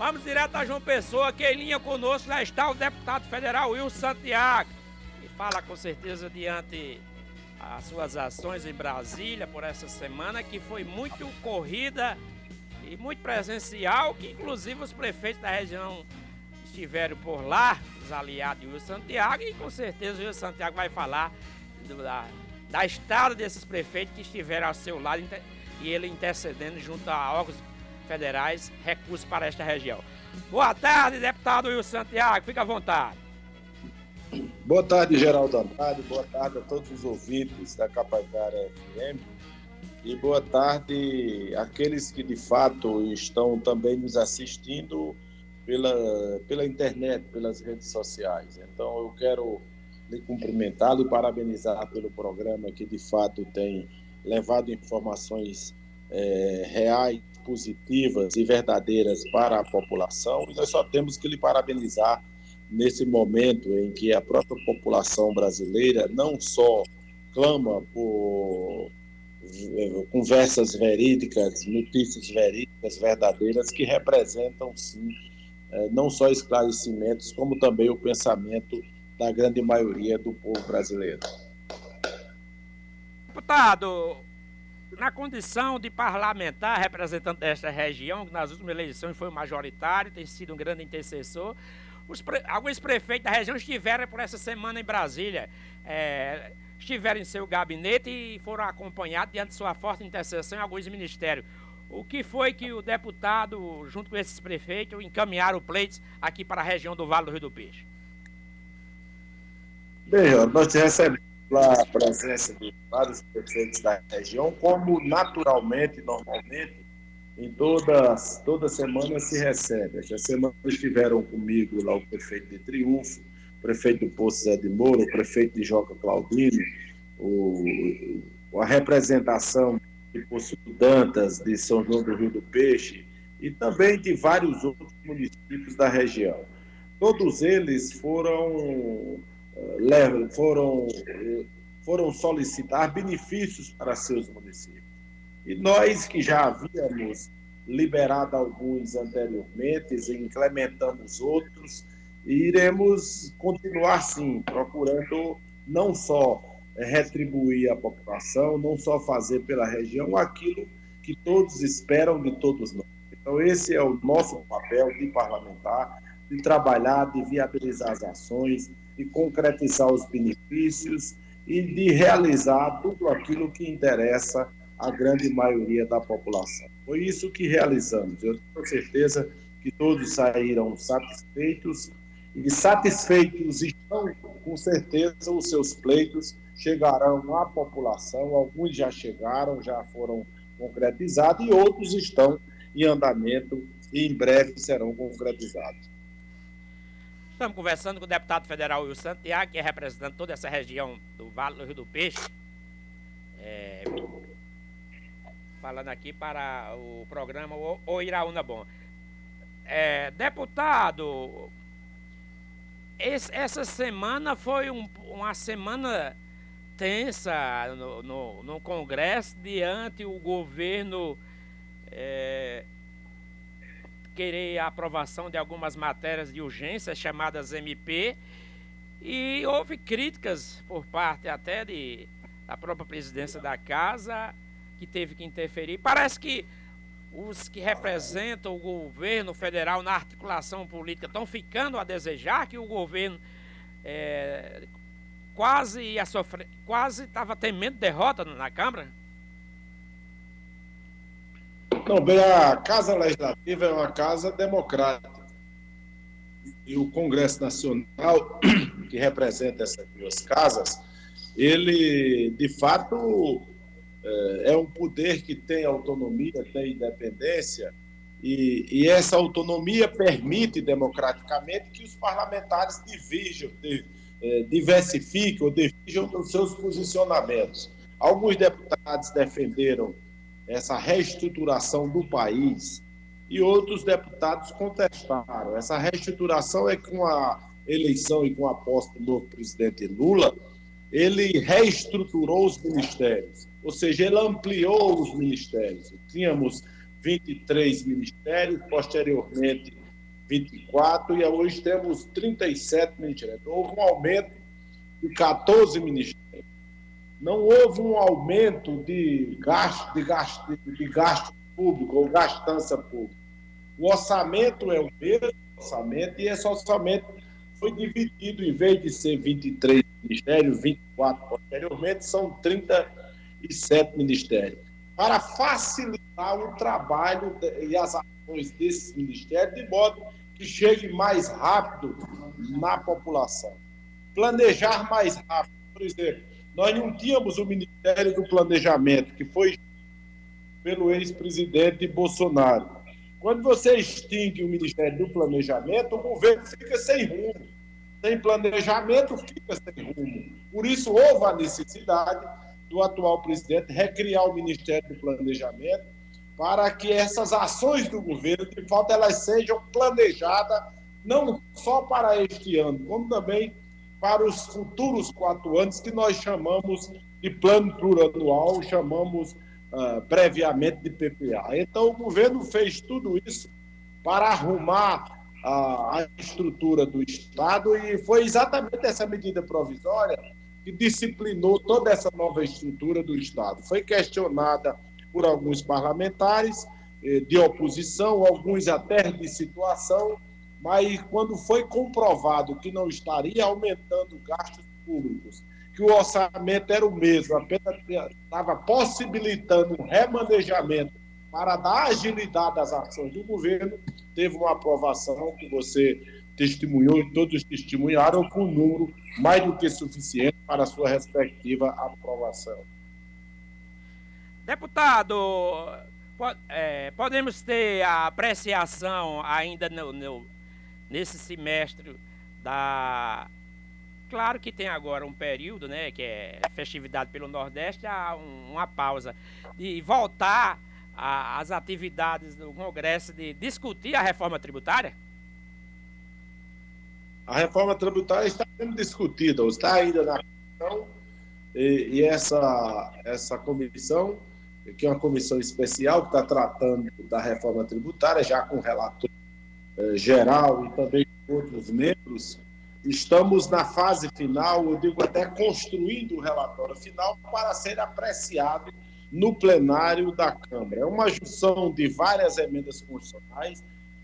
Vamos direto a João Pessoa, que em linha conosco já está o deputado federal Wilson Santiago. E fala com certeza diante as suas ações em Brasília por essa semana, que foi muito corrida e muito presencial, que inclusive os prefeitos da região estiveram por lá, os aliados de Wilson Santiago, e com certeza o Wilson Santiago vai falar do, da, da estrada desses prefeitos que estiveram ao seu lado e ele intercedendo junto a órgãos federais recursos para esta região. Boa tarde, deputado Wilson Santiago, fica à vontade. Boa tarde, Geraldo Andrade, boa tarde a todos os ouvintes da Capivara FM e boa tarde àqueles que de fato estão também nos assistindo pela, pela internet, pelas redes sociais. Então eu quero lhe cumprimentá-lo e parabenizar pelo programa que de fato tem levado informações é, reais positivas e verdadeiras para a população, e nós só temos que lhe parabenizar nesse momento em que a própria população brasileira não só clama por eh, conversas verídicas, notícias verídicas, verdadeiras, que representam, sim, eh, não só esclarecimentos, como também o pensamento da grande maioria do povo brasileiro. Deputado, na condição de parlamentar, representante desta região, que nas últimas eleições foi majoritário, tem sido um grande intercessor, pre... alguns prefeitos da região estiveram por essa semana em Brasília, é... estiveram em seu gabinete e foram acompanhados diante de sua forte intercessão em alguns ministérios. O que foi que o deputado, junto com esses prefeitos, encaminharam pleitos aqui para a região do Vale do Rio do Peixe? Bem, nós recebemos a presença de vários prefeitos da região, como naturalmente, normalmente, em todas, toda semana se recebe. Esta semana estiveram comigo lá o prefeito de Triunfo, o prefeito do Poço Zé de Moura, o prefeito de Joca Claudino, o, a representação de Poço Dantas, de São João do Rio do Peixe, e também de vários outros municípios da região. Todos eles foram foram, foram solicitar benefícios para seus municípios. E nós que já havíamos liberado alguns anteriormente, implementamos outros, e iremos continuar sim, procurando não só retribuir a população, não só fazer pela região aquilo que todos esperam de todos nós. Então, esse é o nosso papel de parlamentar, de trabalhar, de viabilizar as ações, de concretizar os benefícios e de realizar tudo aquilo que interessa à grande maioria da população. Foi isso que realizamos. Eu tenho certeza que todos saíram satisfeitos e satisfeitos estão, com certeza, os seus pleitos chegarão à população. Alguns já chegaram, já foram concretizados e outros estão em andamento e em breve serão concretizados. Estamos conversando com o deputado federal Will Santiago, que é representante toda essa região do Vale do Rio do Peixe. É, falando aqui para o programa O Iraúna Bom. É, deputado, esse, essa semana foi um, uma semana tensa no, no, no, Congresso diante o governo é, querer a aprovação de algumas matérias de urgência chamadas MP e houve críticas por parte até de, da própria presidência da casa que teve que interferir. Parece que os que representam o governo federal na articulação política estão ficando a desejar que o governo é, quase ia sofrer, quase estava temendo derrota na Câmara? Não, bem, a Casa Legislativa é uma casa democrática. E o Congresso Nacional, que representa essas duas casas, ele, de fato, é, é um poder que tem autonomia, tem independência, e, e essa autonomia permite democraticamente que os parlamentares divirjam, é, diversifiquem ou divirjam os seus posicionamentos. Alguns deputados defenderam essa reestruturação do país e outros deputados contestaram. Essa reestruturação é com a eleição e com a posse do novo presidente Lula, ele reestruturou os ministérios, ou seja, ele ampliou os ministérios. Tínhamos 23 ministérios, posteriormente 24 e hoje temos 37 ministérios. Houve um aumento de 14 ministérios. Não houve um aumento de gasto, de gasto, de gasto público ou gastança pública. O orçamento é o mesmo orçamento e esse orçamento foi dividido, em vez de ser 23 ministérios, 24 posteriormente, são 37 ministérios. Para facilitar o trabalho e as ações desses ministérios, de modo que chegue mais rápido na população. Planejar mais rápido. Por exemplo, nós não tínhamos o Ministério do Planejamento, que foi pelo ex-presidente Bolsonaro. Quando você extingue o Ministério do Planejamento, o governo fica sem rumo. Sem planejamento, fica sem rumo. Por isso, houve a necessidade do atual presidente recriar o Ministério do Planejamento para que essas ações do governo, de fato, elas sejam planejadas não só para este ano, como também para os futuros quatro anos, que nós chamamos de plano plurianual, chamamos uh, previamente de PPA. Então, o governo fez tudo isso para arrumar a, a estrutura do Estado e foi exatamente essa medida provisória que disciplinou toda essa nova estrutura do Estado. Foi questionada por alguns parlamentares eh, de oposição, alguns até de situação, mas quando foi comprovado que não estaria aumentando gastos públicos, que o orçamento era o mesmo, apenas estava possibilitando um remanejamento para dar agilidade às ações do governo, teve uma aprovação que você testemunhou e todos testemunharam com um número mais do que suficiente para a sua respectiva aprovação. Deputado, é, podemos ter a apreciação ainda no, no, nesse semestre da. Claro que tem agora um período, né, que é festividade pelo Nordeste, há um, uma pausa de voltar às atividades do Congresso de discutir a reforma tributária? A reforma tributária está sendo discutida, está ainda na comissão, e, e essa, essa comissão que é uma comissão especial que está tratando da reforma tributária, já com relator geral e também outros membros. Estamos na fase final, eu digo até construindo o relatório final para ser apreciado no plenário da Câmara. É uma junção de várias emendas constitucionais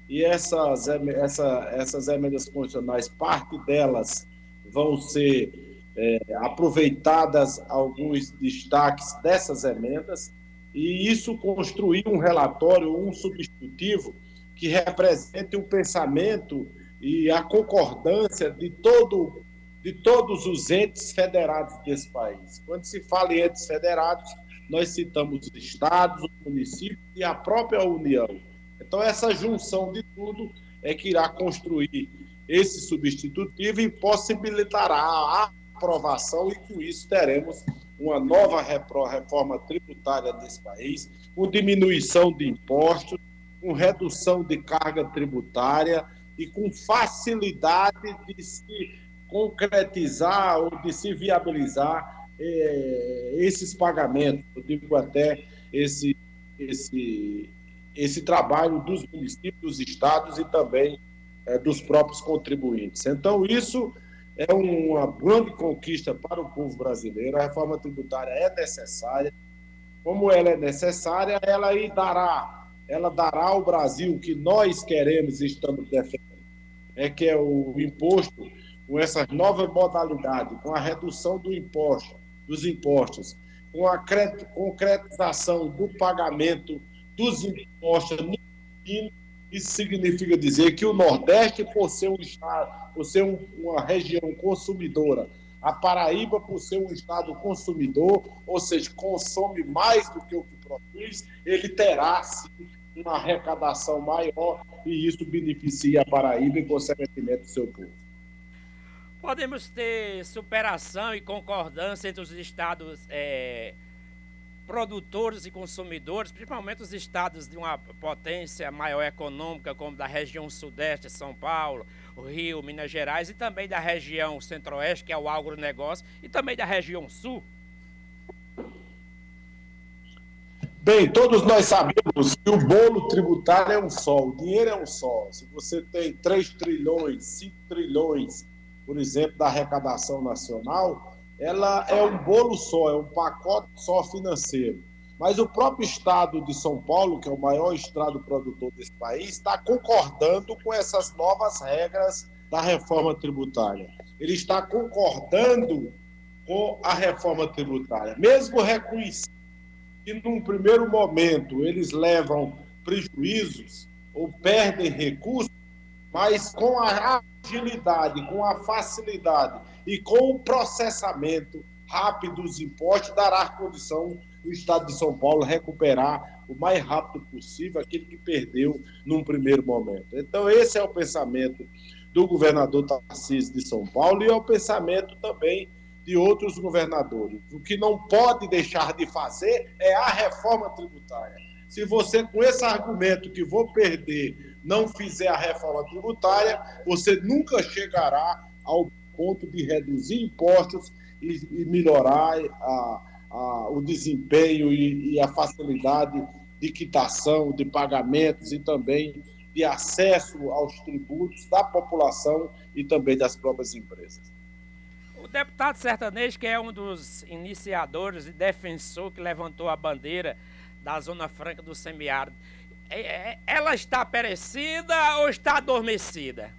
e essas, essa, essas emendas constitucionais, parte delas vão ser é, aproveitadas alguns destaques dessas emendas e isso construir um relatório, um substitutivo que represente o pensamento e a concordância de todo de todos os entes federados desse país. Quando se fala em entes federados, nós citamos os estados, os municípios e a própria União. Então, essa junção de tudo é que irá construir esse substitutivo e possibilitará a aprovação, e com isso teremos uma nova reforma tributária desse país, com diminuição de impostos, com redução de carga tributária e com facilidade de se concretizar ou de se viabilizar eh, esses pagamentos, eu digo até esse, esse, esse trabalho dos municípios, dos estados e também eh, dos próprios contribuintes. Então, isso é uma grande conquista para o povo brasileiro. A reforma tributária é necessária. Como ela é necessária, ela dará, ela dará ao Brasil o que nós queremos e estamos defendendo. É que é o imposto com essas novas modalidades, com a redução do imposto, dos impostos, com a concretização do pagamento dos impostos no isso significa dizer que o Nordeste, por ser um estado, por ser um, uma região consumidora, a Paraíba, por ser um estado consumidor, ou seja, consome mais do que o que produz, ele terá sim, uma arrecadação maior e isso beneficia a Paraíba e, consequentemente, o seu povo. Podemos ter superação e concordância entre os estados é, produtores e consumidores, principalmente os estados de uma potência maior econômica, como da região sudeste, São Paulo, Rio, Minas Gerais, e também da região centro-oeste, que é o agronegócio, e também da região sul? Bem, todos nós sabemos que o bolo tributário é um só, o dinheiro é um só. Se você tem 3 trilhões, 5 trilhões, por exemplo, da arrecadação nacional, ela é um bolo só, é um pacote só financeiro. Mas o próprio Estado de São Paulo, que é o maior estado produtor desse país, está concordando com essas novas regras da reforma tributária. Ele está concordando com a reforma tributária, mesmo reconhecendo que, num primeiro momento, eles levam prejuízos ou perdem recursos, mas com a agilidade, com a facilidade e com o processamento rápido dos impostos, dará condição do Estado de São Paulo recuperar o mais rápido possível aquilo que perdeu num primeiro momento. Então, esse é o pensamento do governador Tarcísio de São Paulo e é o pensamento também de outros governadores. O que não pode deixar de fazer é a reforma tributária. Se você, com esse argumento que vou perder, não fizer a reforma tributária, você nunca chegará ao ponto de reduzir impostos e, e melhorar a, a, o desempenho e, e a facilidade de quitação, de pagamentos e também de acesso aos tributos da população e também das próprias empresas. O deputado sertanejo, que é um dos iniciadores e defensor que levantou a bandeira da Zona Franca do Semiárido, é, é, ela está perecida ou está adormecida?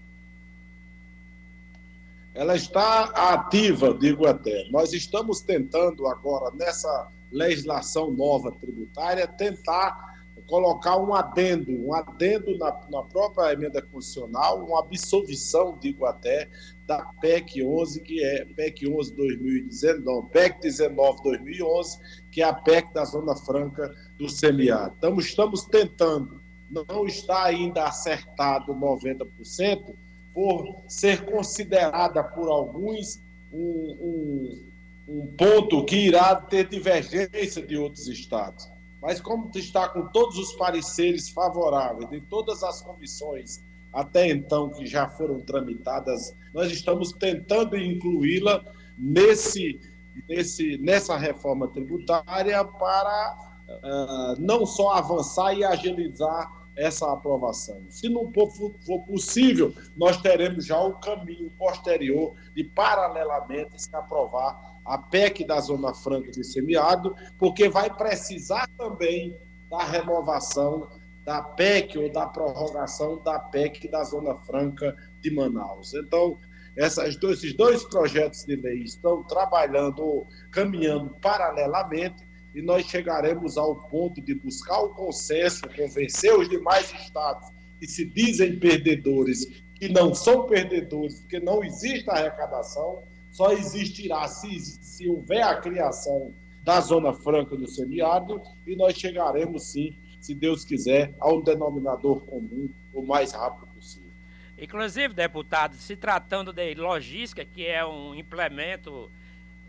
ela está ativa, digo até. Nós estamos tentando agora, nessa legislação nova tributária, tentar colocar um adendo, um adendo na, na própria emenda constitucional, uma absolvição, digo até, da PEC 11, que é PEC 11 2019, PEC 19 2011, que é a PEC da Zona Franca do semiárido. Então, estamos tentando, não está ainda acertado 90%, por ser considerada por alguns um, um, um ponto que irá ter divergência de outros estados. Mas como está com todos os pareceres favoráveis de todas as comissões até então que já foram tramitadas, nós estamos tentando incluí-la nesse, nesse, nessa reforma tributária para uh, não só avançar e agilizar essa aprovação. Se não for, possível, nós teremos já o caminho posterior de, paralelamente, se aprovar a PEC da Zona Franca de Semiárido, porque vai precisar também da renovação da PEC ou da prorrogação da PEC da Zona Franca de Manaus. Então, essas esses dois projetos de lei estão trabalhando, caminhando paralelamente, e nós chegaremos ao ponto de buscar o consenso, convencer os demais estados que se dizem perdedores, que não são perdedores, porque não existe arrecadação, só existirá se, se houver a criação da Zona Franca do Semiárido, e nós chegaremos sim, se Deus quiser, a um denominador comum o mais rápido possível. Inclusive, deputado, se tratando de logística, que é um implemento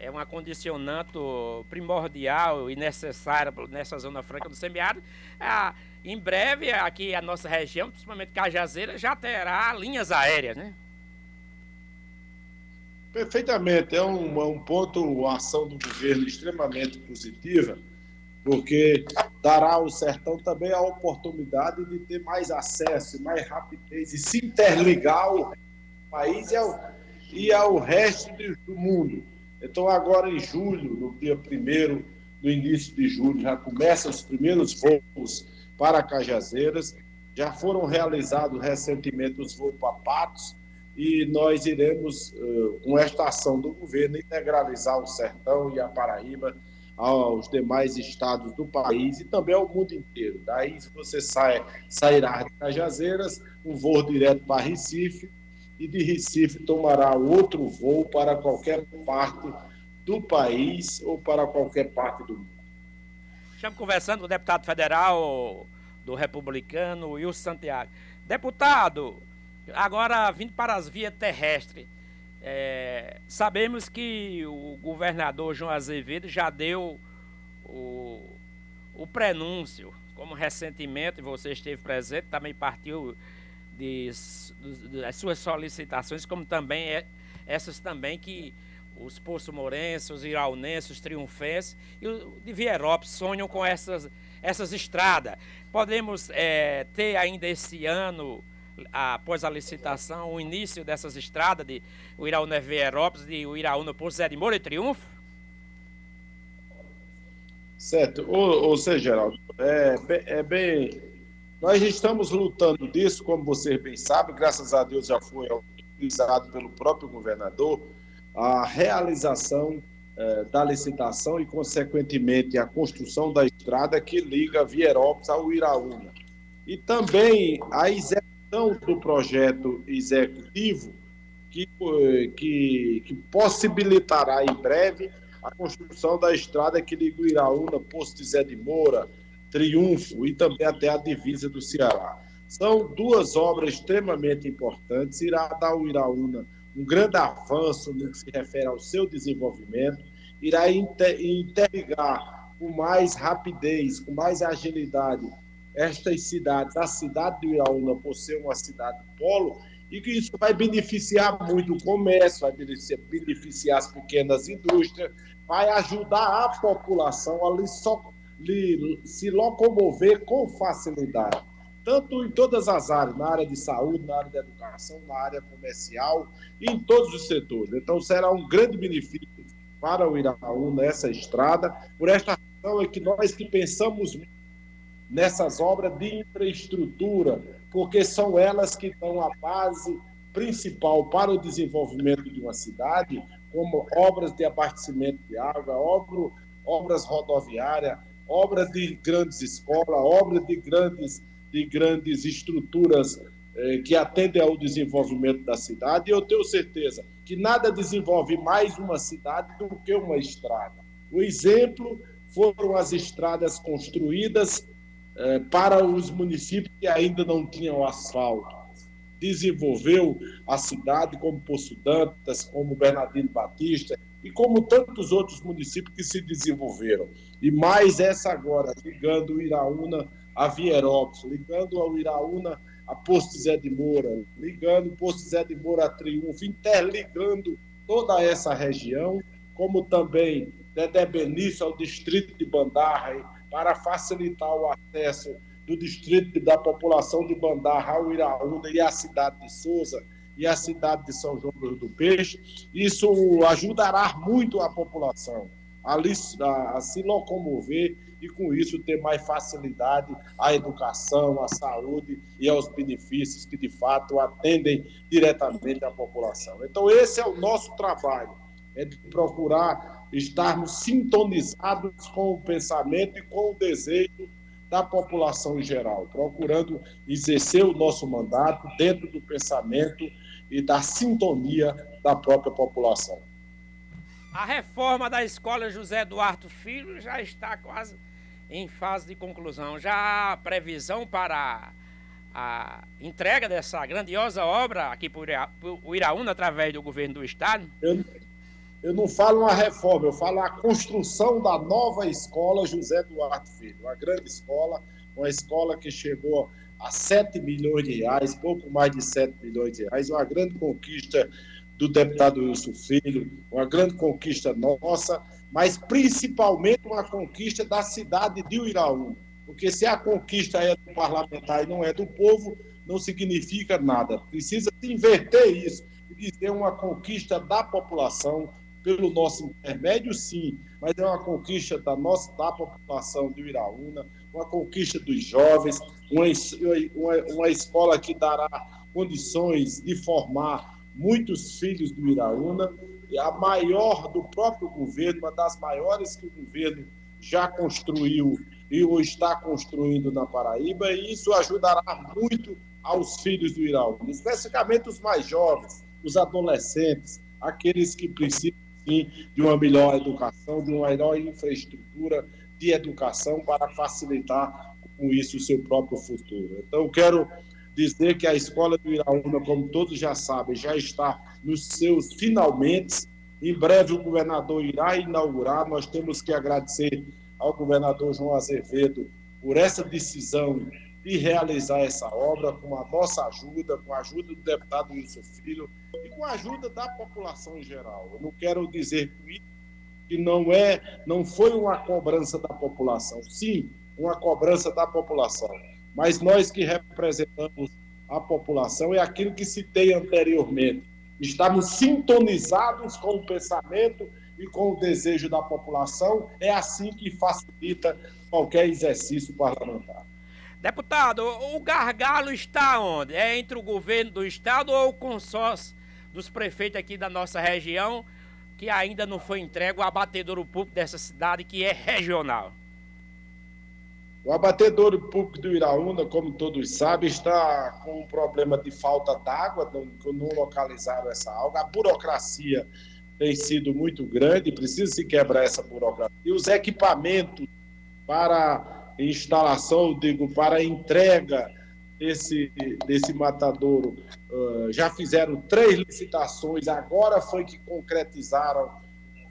é um acondicionamento primordial e necessário nessa zona franca do semiárido. Ah, em breve, aqui a nossa região, principalmente Cajazeira, já terá linhas aéreas, né? Perfeitamente. É um, é um ponto, uma ação do governo extremamente positiva, porque dará ao sertão também a oportunidade de ter mais acesso, mais rapidez e se interligar ao país e ao, e ao resto do mundo. Então, agora em julho, no dia 1 no início de julho, já começam os primeiros voos para Cajazeiras. Já foram realizados recentemente os voos para Patos e nós iremos, com esta ação do governo, integralizar o Sertão e a Paraíba aos demais estados do país e também ao mundo inteiro. Daí você sai, sairá de Cajazeiras, um voo direto para Recife, e de Recife tomará outro voo para qualquer parte do país ou para qualquer parte do mundo. Estamos conversando com o deputado federal do Republicano, Wilson Santiago. Deputado, agora vindo para as vias terrestres, é, sabemos que o governador João Azevedo já deu o, o prenúncio, como recentemente você esteve presente, também partiu das suas solicitações, como também é, essas também que os Poço Morense, os Iraunenses, os Triunfenses e o de Vierópolis sonham com essas, essas estradas. Podemos é, ter ainda esse ano, após a licitação, o início dessas estradas de Uiraúna Vierópolis, de Uiraúna por Zé de Moura e Triunfo? Certo. Ou, ou seja, Geraldo, é, é bem. Nós estamos lutando disso, como vocês bem sabem, graças a Deus já foi utilizado pelo próprio governador a realização eh, da licitação e, consequentemente, a construção da estrada que liga Vierópolis ao Iraúna. E também a execução do projeto executivo que, eh, que, que possibilitará em breve a construção da estrada que liga o Iraúna, Posto de Zé de Moura, Triunfo e também até a divisa do Ceará. São duas obras extremamente importantes, irá dar ao Iraúna um grande avanço no que se refere ao seu desenvolvimento, irá interligar com mais rapidez, com mais agilidade estas cidades, a cidade do Iraúna, por ser uma cidade polo, e que isso vai beneficiar muito o comércio, vai beneficiar as pequenas indústrias, vai ajudar a população a se locomover com facilidade tanto em todas as áreas, na área de saúde, na área de educação, na área comercial, em todos os setores. Então, será um grande benefício para o Iraú nessa estrada. Por esta razão é que nós que pensamos nessas obras de infraestrutura, porque são elas que dão a base principal para o desenvolvimento de uma cidade, como obras de abastecimento de água, obras, rodoviárias, obras de grandes escolas, obras de grandes de grandes estruturas eh, que atendem ao desenvolvimento da cidade, e eu tenho certeza que nada desenvolve mais uma cidade do que uma estrada. O exemplo foram as estradas construídas eh, para os municípios que ainda não tinham asfalto. Desenvolveu a cidade como Poço Dantas, como Bernardino Batista e como tantos outros municípios que se desenvolveram. E mais essa agora, ligando Iraúna a Vierópolis, ligando ao Iraúna a Posto Zé de Moura, ligando o Posto Zé de Moura a Triunfo, interligando toda essa região, como também Dedé Benício ao distrito de Bandarra, para facilitar o acesso do distrito da população de Bandarra ao Iraúna e à cidade de Souza e à cidade de São João do Peixe. Isso ajudará muito a população a, a, a se locomover e, com isso, ter mais facilidade à educação, à saúde e aos benefícios que, de fato, atendem diretamente à população. Então, esse é o nosso trabalho, é de procurar estarmos sintonizados com o pensamento e com o desejo da população em geral, procurando exercer o nosso mandato dentro do pensamento e da sintonia da própria população. A reforma da escola José Eduardo Filho já está quase em fase de conclusão. Já há previsão para a entrega dessa grandiosa obra aqui por Iraúna através do governo do estado? Eu, eu não falo uma reforma, eu falo a construção da nova escola José Eduardo Filho, uma grande escola, uma escola que chegou a 7 milhões de reais, pouco mais de 7 milhões de reais, uma grande conquista do deputado Wilson Filho, uma grande conquista nossa, mas principalmente uma conquista da cidade de Uiraúna. Porque se a conquista é do parlamentar e não é do povo, não significa nada. Precisa se inverter isso e dizer uma conquista da população pelo nosso intermédio, sim, mas é uma conquista da nossa da população de Uiraúna, uma conquista dos jovens, uma, uma, uma escola que dará condições de formar muitos filhos do Iraúna, a maior do próprio governo, uma das maiores que o governo já construiu e o está construindo na Paraíba, e isso ajudará muito aos filhos do Iraúna, especificamente os mais jovens, os adolescentes, aqueles que precisam sim de uma melhor educação, de uma melhor infraestrutura de educação para facilitar com isso o seu próprio futuro. Então, eu quero dizer que a escola do Iraúna, como todos já sabem, já está nos seus finalmente. Em breve o governador irá inaugurar. Nós temos que agradecer ao governador João Azevedo por essa decisão de realizar essa obra com a nossa ajuda, com a ajuda do deputado Wilson Filho e com a ajuda da população em geral. Eu não quero dizer que não é, não foi uma cobrança da população. Sim, uma cobrança da população. Mas nós que representamos a população é aquilo que citei anteriormente. Estamos sintonizados com o pensamento e com o desejo da população. É assim que facilita qualquer exercício parlamentar. Deputado, o gargalo está onde? É entre o governo do estado ou o consórcio dos prefeitos aqui da nossa região, que ainda não foi entregue o abatedouro público dessa cidade, que é regional? O abatedouro público do Iraúna, como todos sabem, está com um problema de falta d'água, não, não localizaram essa água. A burocracia tem sido muito grande, precisa se quebrar essa burocracia. E os equipamentos para instalação, digo, para entrega desse, desse matadouro, uh, já fizeram três licitações, agora foi que concretizaram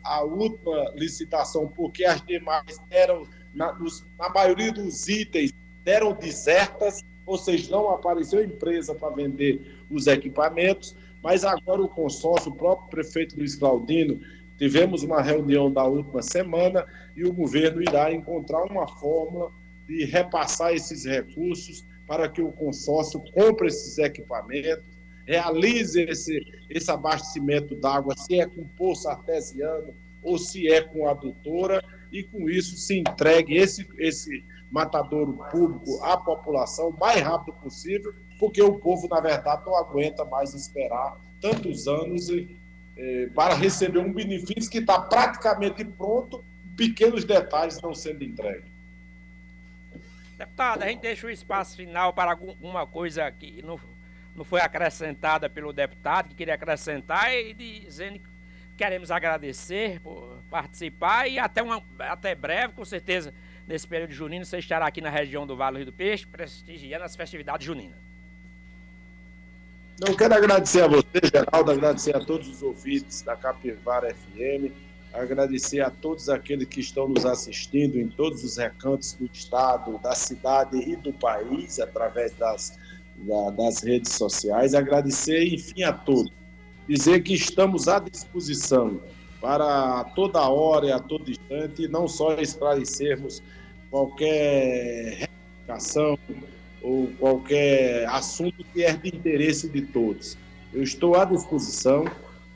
a última licitação, porque as demais eram, na, nos, na maioria dos itens, deram desertas, ou seja, não apareceu empresa para vender os equipamentos, mas agora o consórcio, o próprio prefeito Luiz Claudino, tivemos uma reunião da última semana e o governo irá encontrar uma fórmula de repassar esses recursos para que o consórcio compre esses equipamentos, realize esse, esse abastecimento d'água, se é com poço artesiano ou se é com adutora, e com isso se entregue esse, esse matadouro público à população o mais rápido possível, porque o povo, na verdade, não aguenta mais esperar tantos anos e, eh, para receber um benefício que está praticamente pronto, pequenos detalhes não sendo entregues. Deputado, a gente deixa o espaço final para alguma coisa que não, não foi acrescentada pelo deputado, que queria acrescentar, e dizendo que queremos agradecer por participar e até, uma, até breve, com certeza, nesse período junino, você estará aqui na região do Vale do Peixe, prestigiando as festividades juninas. Eu quero agradecer a você, Geraldo, agradecer a todos os ouvintes da Capivara FM agradecer a todos aqueles que estão nos assistindo em todos os recantos do estado, da cidade e do país, através das, da, das redes sociais. Agradecer, enfim, a todos. Dizer que estamos à disposição para toda hora e a todo instante, não só esclarecermos qualquer reivindicação ou qualquer assunto que é de interesse de todos. Eu estou à disposição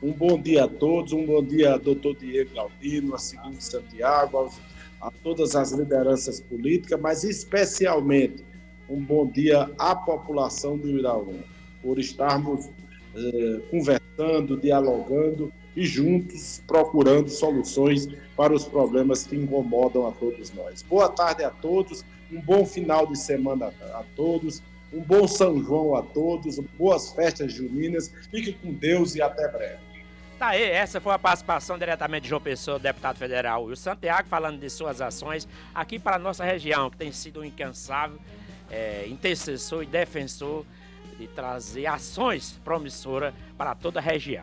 um bom dia a todos, um bom dia, doutor Diego Galdino, a Segundo Santiago, a todas as lideranças políticas, mas especialmente um bom dia à população do Iraúna, por estarmos eh, conversando, dialogando e juntos procurando soluções para os problemas que incomodam a todos nós. Boa tarde a todos, um bom final de semana a todos, um bom São João a todos, boas festas juninas, fique com Deus e até breve. Tá aí, essa foi a participação diretamente de João Pessoa, deputado federal, e o Santiago falando de suas ações aqui para a nossa região, que tem sido um incansável é, intercessor e defensor de trazer ações promissoras para toda a região.